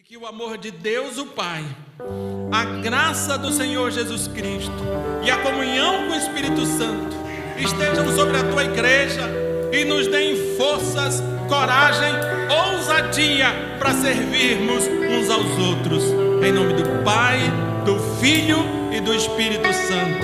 E que o amor de Deus, o Pai, a graça do Senhor Jesus Cristo e a comunhão com o Espírito Santo estejam sobre a tua igreja e nos deem forças, coragem, ousadia para servirmos uns aos outros. Em nome do Pai, do Filho e do Espírito Santo.